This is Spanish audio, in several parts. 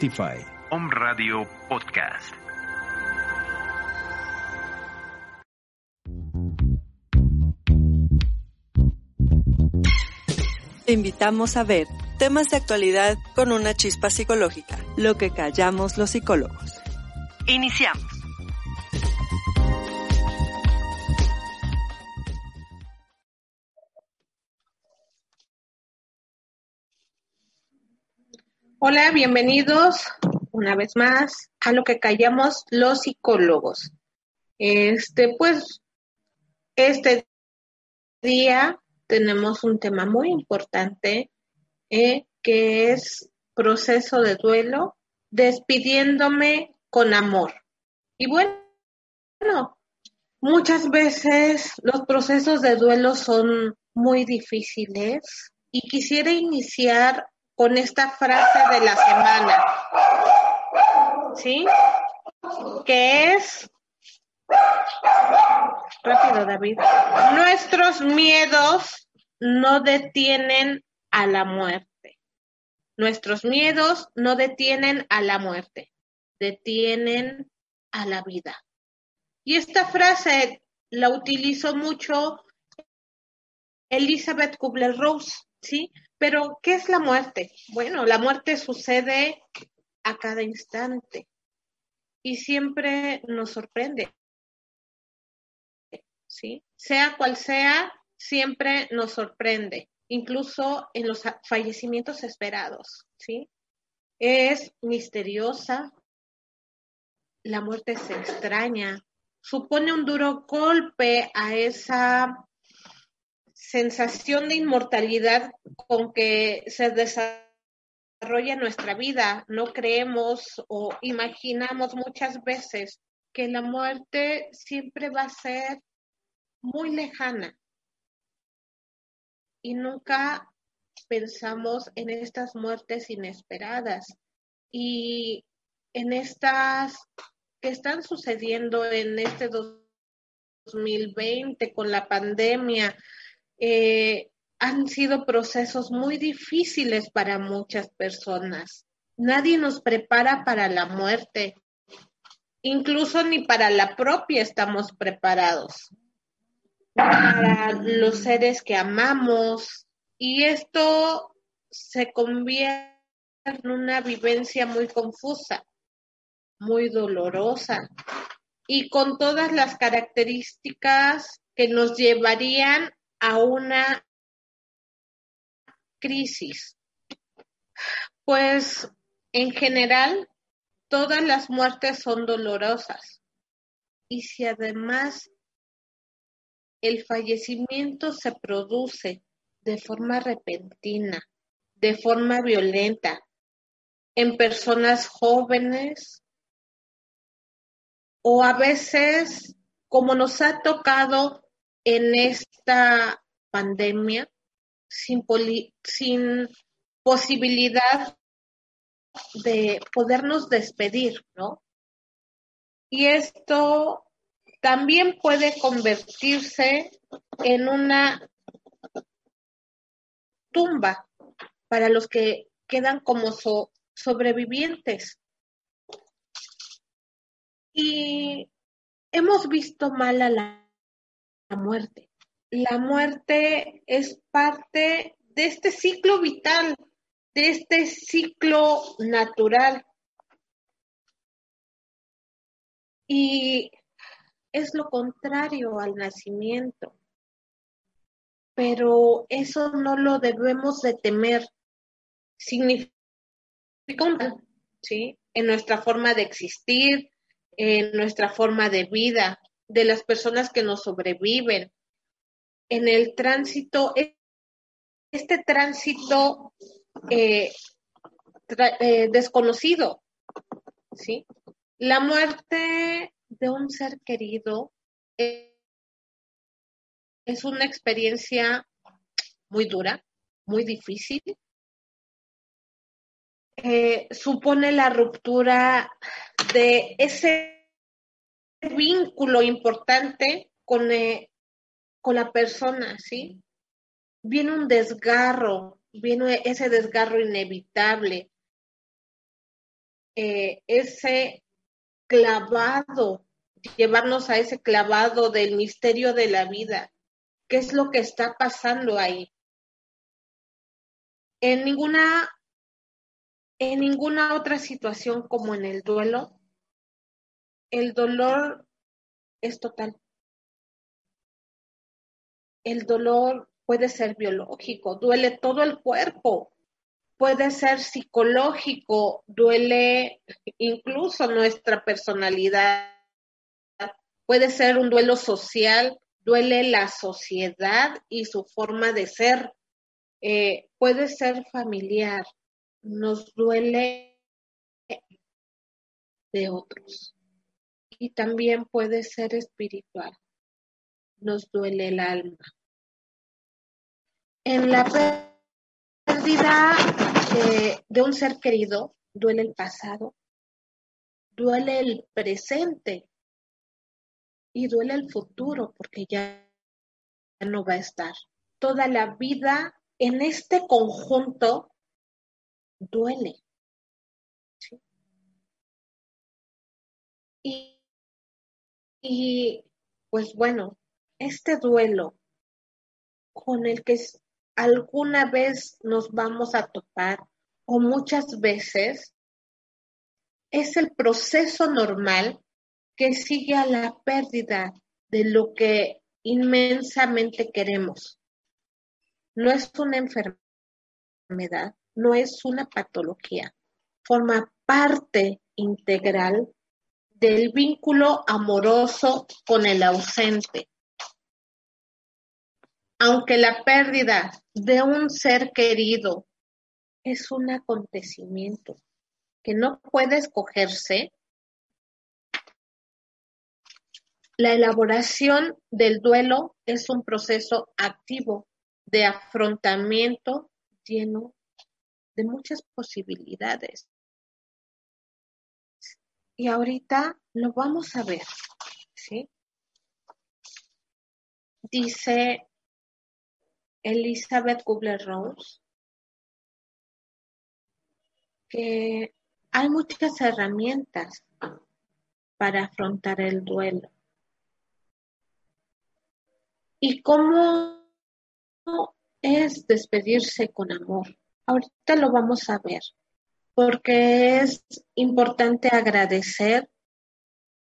Spotify. Om Radio Podcast. Te invitamos a ver temas de actualidad con una chispa psicológica, lo que callamos los psicólogos. Iniciamos. Hola, bienvenidos una vez más a lo que callamos los psicólogos. Este, pues, este día tenemos un tema muy importante eh, que es proceso de duelo, despidiéndome con amor. Y bueno, muchas veces los procesos de duelo son muy difíciles y quisiera iniciar con esta frase de la semana. ¿Sí? Que es... Rápido, David. Nuestros miedos no detienen a la muerte. Nuestros miedos no detienen a la muerte, detienen a la vida. Y esta frase la utilizó mucho Elizabeth Kubler-Ross, ¿sí? Pero, ¿qué es la muerte? Bueno, la muerte sucede a cada instante y siempre nos sorprende. ¿Sí? Sea cual sea, siempre nos sorprende, incluso en los fallecimientos esperados, ¿sí? Es misteriosa, la muerte se extraña, supone un duro golpe a esa sensación de inmortalidad con que se desarrolla nuestra vida. No creemos o imaginamos muchas veces que la muerte siempre va a ser muy lejana y nunca pensamos en estas muertes inesperadas y en estas que están sucediendo en este 2020 con la pandemia, eh, han sido procesos muy difíciles para muchas personas. Nadie nos prepara para la muerte. Incluso ni para la propia estamos preparados. Para los seres que amamos. Y esto se convierte en una vivencia muy confusa, muy dolorosa y con todas las características que nos llevarían a una crisis? Pues en general todas las muertes son dolorosas. Y si además el fallecimiento se produce de forma repentina, de forma violenta, en personas jóvenes o a veces, como nos ha tocado en esta pandemia sin, sin posibilidad de podernos despedir, ¿no? Y esto también puede convertirse en una tumba para los que quedan como sobrevivientes. Y hemos visto mal a la la muerte. La muerte es parte de este ciclo vital, de este ciclo natural. Y es lo contrario al nacimiento. Pero eso no lo debemos de temer. Significa ¿sí? En nuestra forma de existir, en nuestra forma de vida, de las personas que nos sobreviven. En el tránsito, este tránsito eh, eh, desconocido, ¿sí? La muerte de un ser querido es una experiencia muy dura, muy difícil. Eh, supone la ruptura de ese vínculo importante con, eh, con la persona, ¿sí? Viene un desgarro, viene ese desgarro inevitable. eh, ese clavado, llevarnos a ese clavado del misterio de la vida. ¿Qué es lo que está pasando ahí? En ninguna, en ninguna otra situación como en el duelo, el dolor es total. El dolor puede ser biológico, duele todo el cuerpo, puede ser psicológico, duele incluso nuestra personalidad, puede ser un duelo social, duele la sociedad y su forma de ser, eh, puede ser familiar, nos duele de otros y también puede ser espiritual, nos duele el alma. En la pérdida de un ser querido, duele el pasado, duele el presente y duele el futuro porque ya no va a estar. Toda la vida en este conjunto duele. Y, y pues bueno, este duelo con el que alguna vez nos vamos a topar o muchas veces es el proceso normal que sigue a la pérdida de lo que inmensamente queremos. No es una enfermedad, no es una patología, forma parte integral del vínculo amoroso con el ausente. Aunque la pérdida de un ser querido es un acontecimiento que no puede escogerse, la elaboración del duelo es un proceso activo de afrontamiento lleno de muchas posibilidades. Y ahorita lo vamos a ver, ¿sí? Dice Elizabeth Kubler-Ross que hay muchas herramientas para afrontar el duelo. ¿Y cómo es despedirse con amor? Ahorita lo vamos a ver, porque es importante agradecer,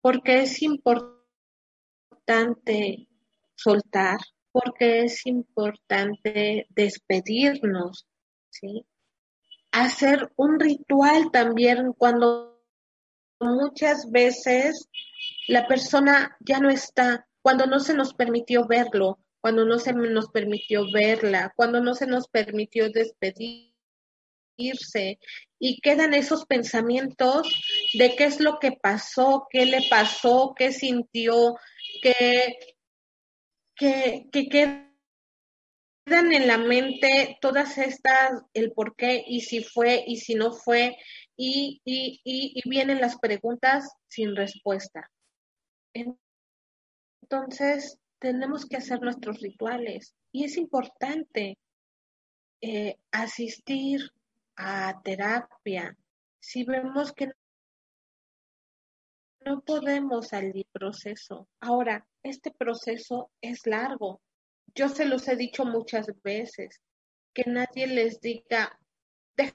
porque es importante soltar, porque es importante despedirnos, ¿sí? Hacer un ritual también cuando muchas veces la persona ya no está, cuando no se nos permitió verlo, cuando no se nos permitió verla, cuando no se nos permitió despedirse y quedan esos pensamientos de qué es lo que pasó, qué le pasó, qué sintió, qué que, quedan en la mente todas estas, el por qué y si fue y si no fue, y, y, y, vienen las preguntas sin respuesta. Entonces, tenemos que hacer nuestros rituales y es importante eh, asistir a terapia. Si vemos que no podemos salir proceso. Ahora, este proceso es largo. Yo se los he dicho muchas veces, que nadie les diga, deja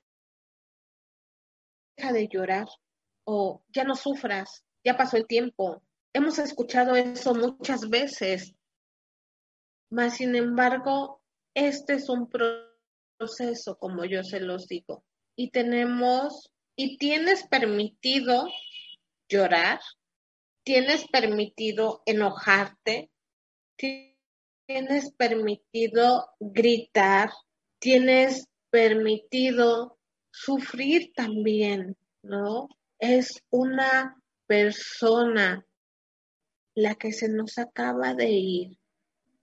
de llorar o ya no sufras, ya pasó el tiempo. Hemos escuchado eso muchas veces, mas sin embargo, este es un proceso, como yo se los digo, y tenemos, y tienes permitido llorar, tienes permitido enojarte, tienes permitido gritar, tienes permitido sufrir también, ¿no? Es una persona la que se nos acaba de ir,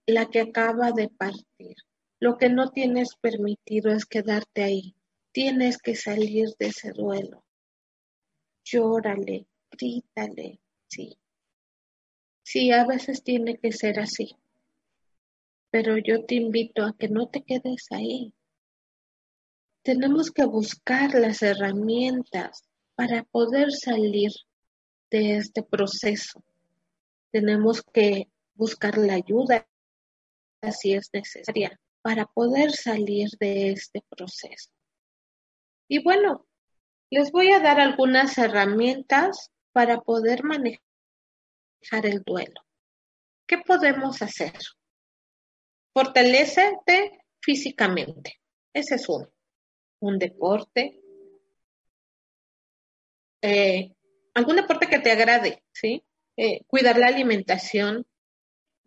la que acaba de partir. Lo que no tienes permitido es quedarte ahí. Tienes que salir de ese duelo. Llórale, grítale, sí. Sí, a veces tiene que ser así. Pero yo te invito a que no te quedes ahí. Tenemos que buscar las herramientas para poder salir de este proceso. Tenemos que buscar la ayuda si es necesaria para poder salir de este proceso. Y bueno, les voy a dar algunas herramientas para poder manejar el duelo. ¿Qué podemos hacer? Fortalecerte físicamente. Ese es uno. Un deporte. Eh, algún deporte que te agrade, ¿sí? Eh, cuidar la alimentación.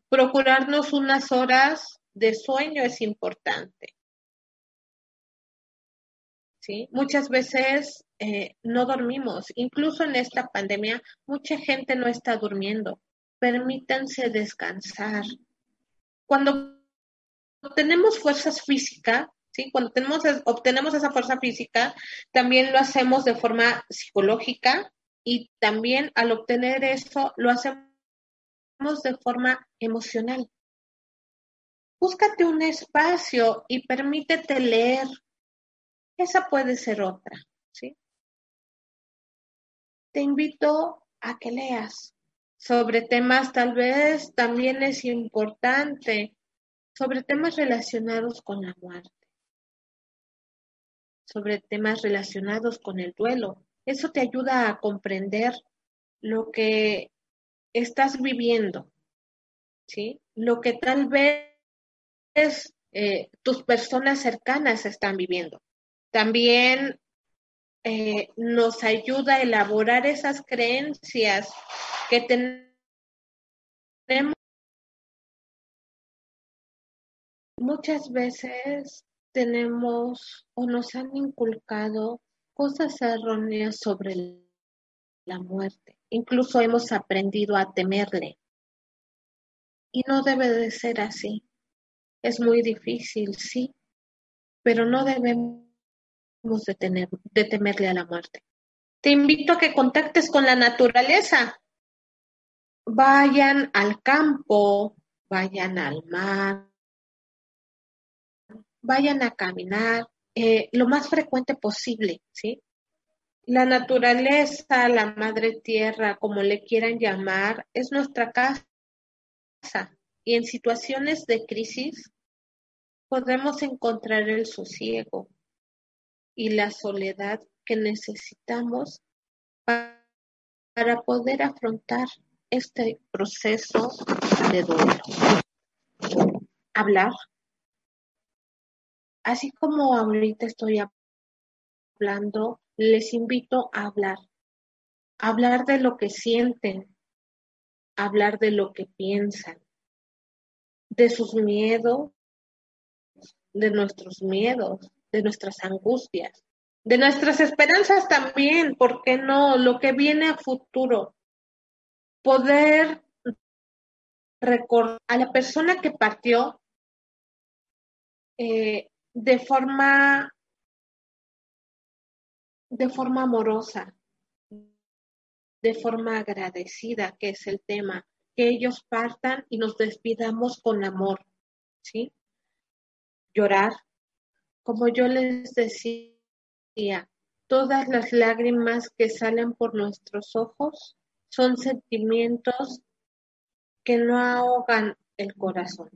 Procurarnos unas horas de sueño es importante. ¿Sí? Muchas veces eh, no dormimos. Incluso en esta pandemia, mucha gente no está durmiendo. Permítanse descansar. Cuando tenemos fuerzas físicas, ¿sí? cuando tenemos, obtenemos esa fuerza física, también lo hacemos de forma psicológica y también al obtener eso lo hacemos de forma emocional. Búscate un espacio y permítete leer. Esa puede ser otra, ¿sí? Te invito a que leas sobre temas tal vez también es importante, sobre temas relacionados con la muerte, sobre temas relacionados con el duelo. Eso te ayuda a comprender lo que estás viviendo, ¿sí? Lo que tal vez eh, tus personas cercanas están viviendo. También eh, nos ayuda a elaborar esas creencias que tenemos. Muchas veces tenemos o nos han inculcado cosas erróneas sobre la muerte. Incluso hemos aprendido a temerle. Y no debe de ser así. Es muy difícil, sí, pero no debemos de, tener, de temerle a la muerte. Te invito a que contactes con la naturaleza. Vayan al campo, vayan al mar, vayan a caminar eh, lo más frecuente posible, ¿sí? La naturaleza, la madre tierra, como le quieran llamar, es nuestra casa y en situaciones de crisis podemos encontrar el sosiego y la soledad que necesitamos para poder afrontar este proceso de duelo. Hablar. Así como ahorita estoy hablando, les invito a hablar. Hablar de lo que sienten, hablar de lo que piensan, de sus miedos, de nuestros miedos, de nuestras angustias, de nuestras esperanzas también, ¿por qué no? Lo que viene a futuro. Poder recordar a la persona que partió eh, de forma de forma amorosa, de forma agradecida, que es el tema, que ellos partan y nos despidamos con amor, ¿sí? Llorar, como yo les decía, todas las lágrimas que salen por nuestros ojos son sentimientos que no ahogan el corazón.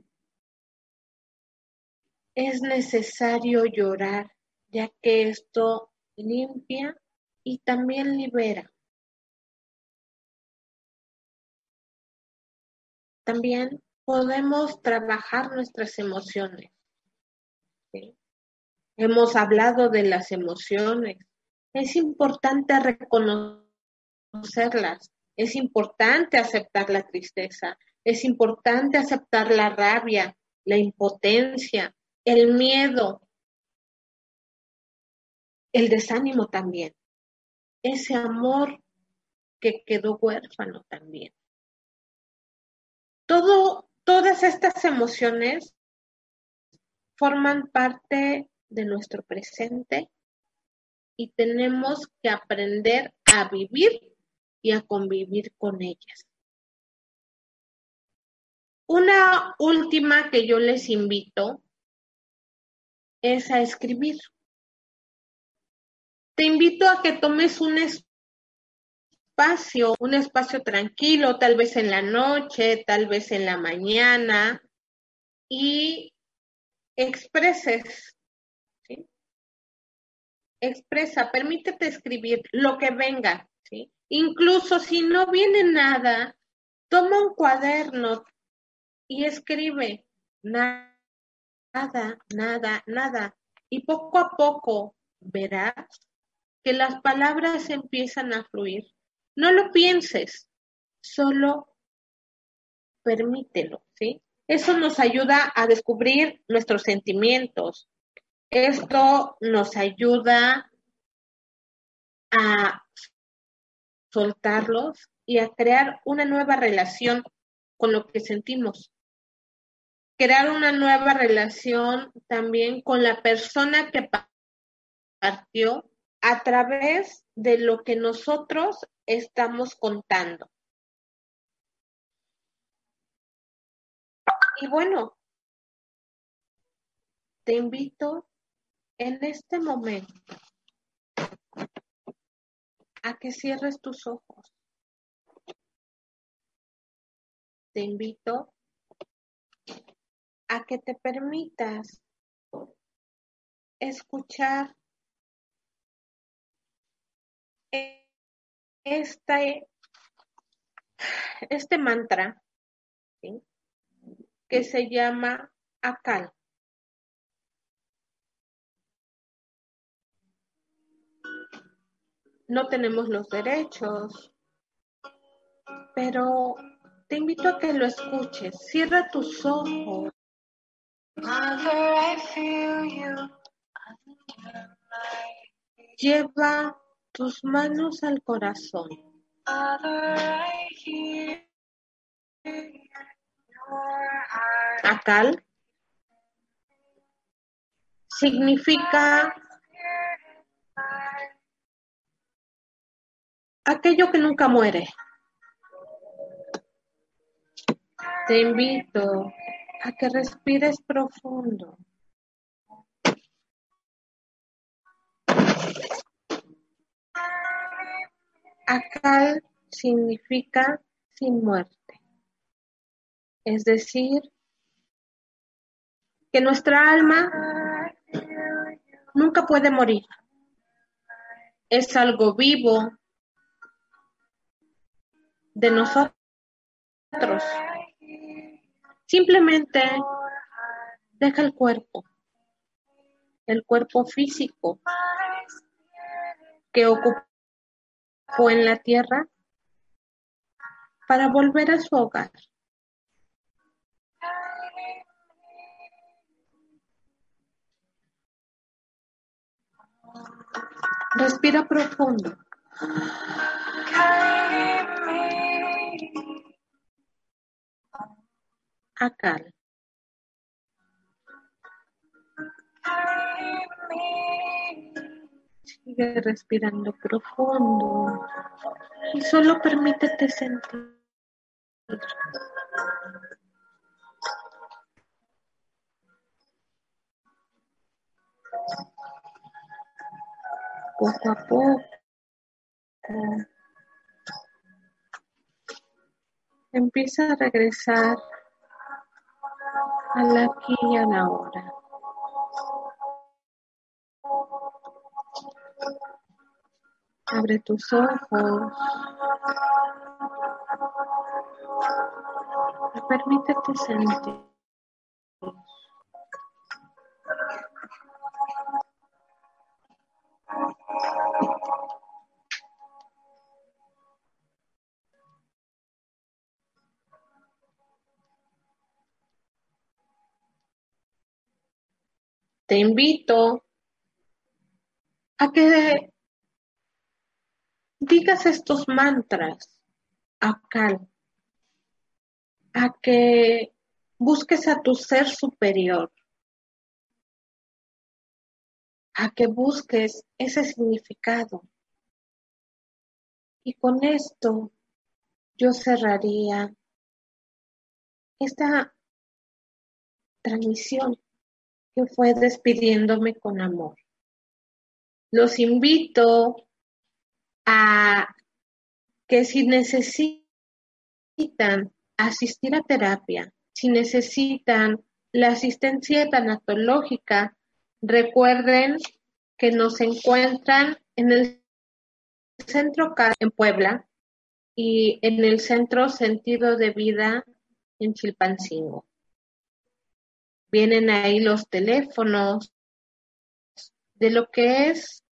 Es necesario llorar, ya que esto limpia y también libera. También podemos trabajar nuestras emociones. Hemos hablado de las emociones. Es importante reconocerlas. Es importante aceptar la tristeza. Es importante aceptar la rabia, la impotencia, el miedo, el desánimo también. Ese amor que quedó huérfano también. Todas estas emociones forman parte de nuestro presente y tenemos que aprender a vivir y a convivir con ellas. Una última que yo les invito es a escribir. Te invito a que tomes un espacio un espacio tranquilo, tal vez en la noche, tal vez en la mañana, y expreses. Expresa, permítete escribir lo que venga. Incluso si no viene nada, toma un cuaderno y escribe nada, nada, nada. Y poco a poco verás que las palabras empiezan a fluir. No lo pienses, solo permítelo, ¿sí? Eso nos ayuda a descubrir nuestros sentimientos. Esto nos ayuda a soltarlos y a crear una nueva relación con lo que sentimos. Crear una nueva relación también con la persona que partió a través de lo que nosotros estamos contando. Y bueno, te invito en este momento a que cierres tus ojos. Te invito a que te permitas escuchar este, este mantra que se llama Akal. No tenemos los derechos, pero te invito a que lo escuches. Cierra tus ojos. Lleva tus manos al corazón. Akal significa aquello que nunca muere. Te invito a que respires profundo. Akal significa sin muerte, es decir, que nuestra alma nunca puede morir. Es algo vivo de nosotros. Simplemente deja el cuerpo, el cuerpo físico que ocupó en la tierra para volver a su hogar. Respira profundo. Sigue respirando profundo y solo permítete sentir. Poco a poco empieza a regresar al aquí y a la hora. Abre tus ojos. Permítete sentir. te invito a que digas estos mantras acá, a que busques a tu ser superior, a que busques ese significado. Y con esto yo cerraría esta transmisión que fue despidiéndome con amor. Los invito a que si necesitan asistir a terapia, si necesitan la asistencia tanatológica, recuerden que nos encuentran en el centro en Puebla y en el centro Sentido de Vida en Chilpancingo. Vienen ahí los teléfonos de lo que es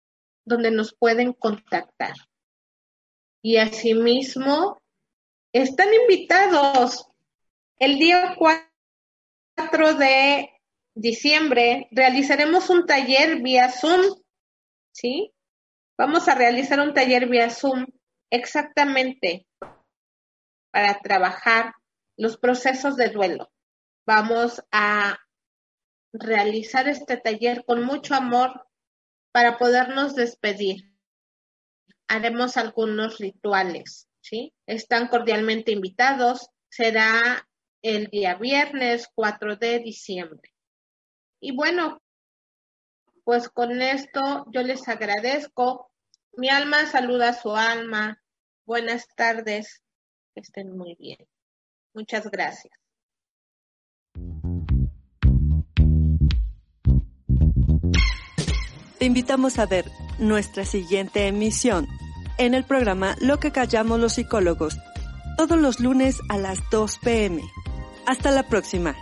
donde nos pueden contactar. Y asimismo, están invitados el día 4 de diciembre realizaremos un taller vía Zoom, ¿sí? Vamos a realizar un taller vía Zoom exactamente para trabajar los procesos de duelo. Vamos a realizar este taller con mucho amor para podernos despedir. Haremos algunos rituales, ¿sí? Están cordialmente invitados. Será el día viernes 4 de diciembre. Y bueno, pues con esto yo les agradezco. Mi alma saluda a su alma. Buenas tardes. Que estén muy bien. Muchas gracias. Te invitamos a ver nuestra siguiente emisión en el programa Lo que callamos los psicólogos, todos los lunes a las 2 pm. Hasta la próxima.